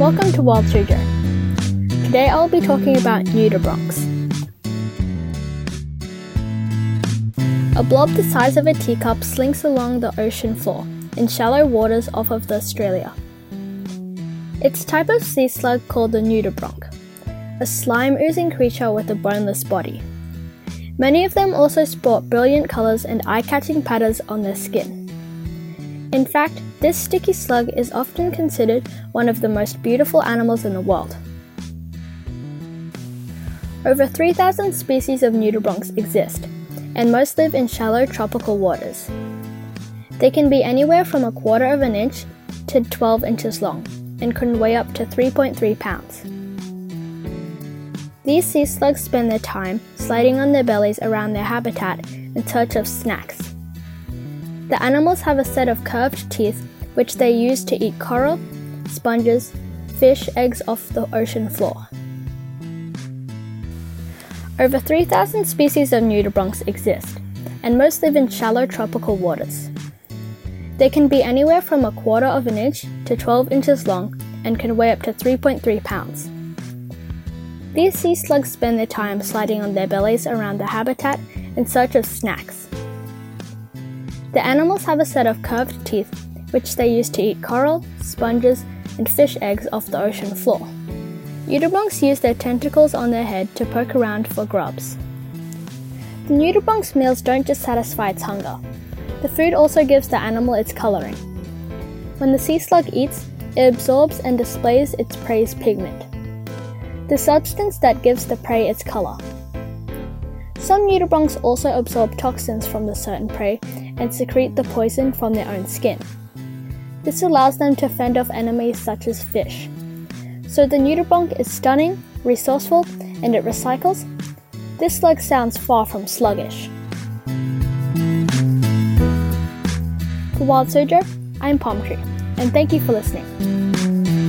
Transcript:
Welcome to Wild Suzhou. Today I'll be talking about nudibranchs. A blob the size of a teacup slinks along the ocean floor in shallow waters off of Australia. It's a type of sea slug called the nudibranch, a slime oozing creature with a boneless body. Many of them also sport brilliant colors and eye catching patterns on their skin. In fact, this sticky slug is often considered one of the most beautiful animals in the world. Over 3,000 species of nudibranchs exist, and most live in shallow tropical waters. They can be anywhere from a quarter of an inch to 12 inches long and can weigh up to 3.3 pounds. These sea slugs spend their time sliding on their bellies around their habitat in search of snacks. The animals have a set of curved teeth which they use to eat coral, sponges, fish eggs off the ocean floor. Over 3,000 species of nudibranchs exist, and most live in shallow tropical waters. They can be anywhere from a quarter of an inch to 12 inches long and can weigh up to 3.3 pounds. These sea slugs spend their time sliding on their bellies around the habitat in search of snacks. The animals have a set of curved teeth which they use to eat coral, sponges, and fish eggs off the ocean floor. Nudibranchs use their tentacles on their head to poke around for grubs. The nudibranch's meals don't just satisfy its hunger. The food also gives the animal its coloring. When the sea slug eats, it absorbs and displays its prey's pigment, the substance that gives the prey its color. Some nudibranchs also absorb toxins from the certain prey and secrete the poison from their own skin. This allows them to fend off enemies such as fish. So the nudibranch is stunning, resourceful, and it recycles. This slug sounds far from sluggish. For Wild Suzhou, I'm Palm Tree, and thank you for listening.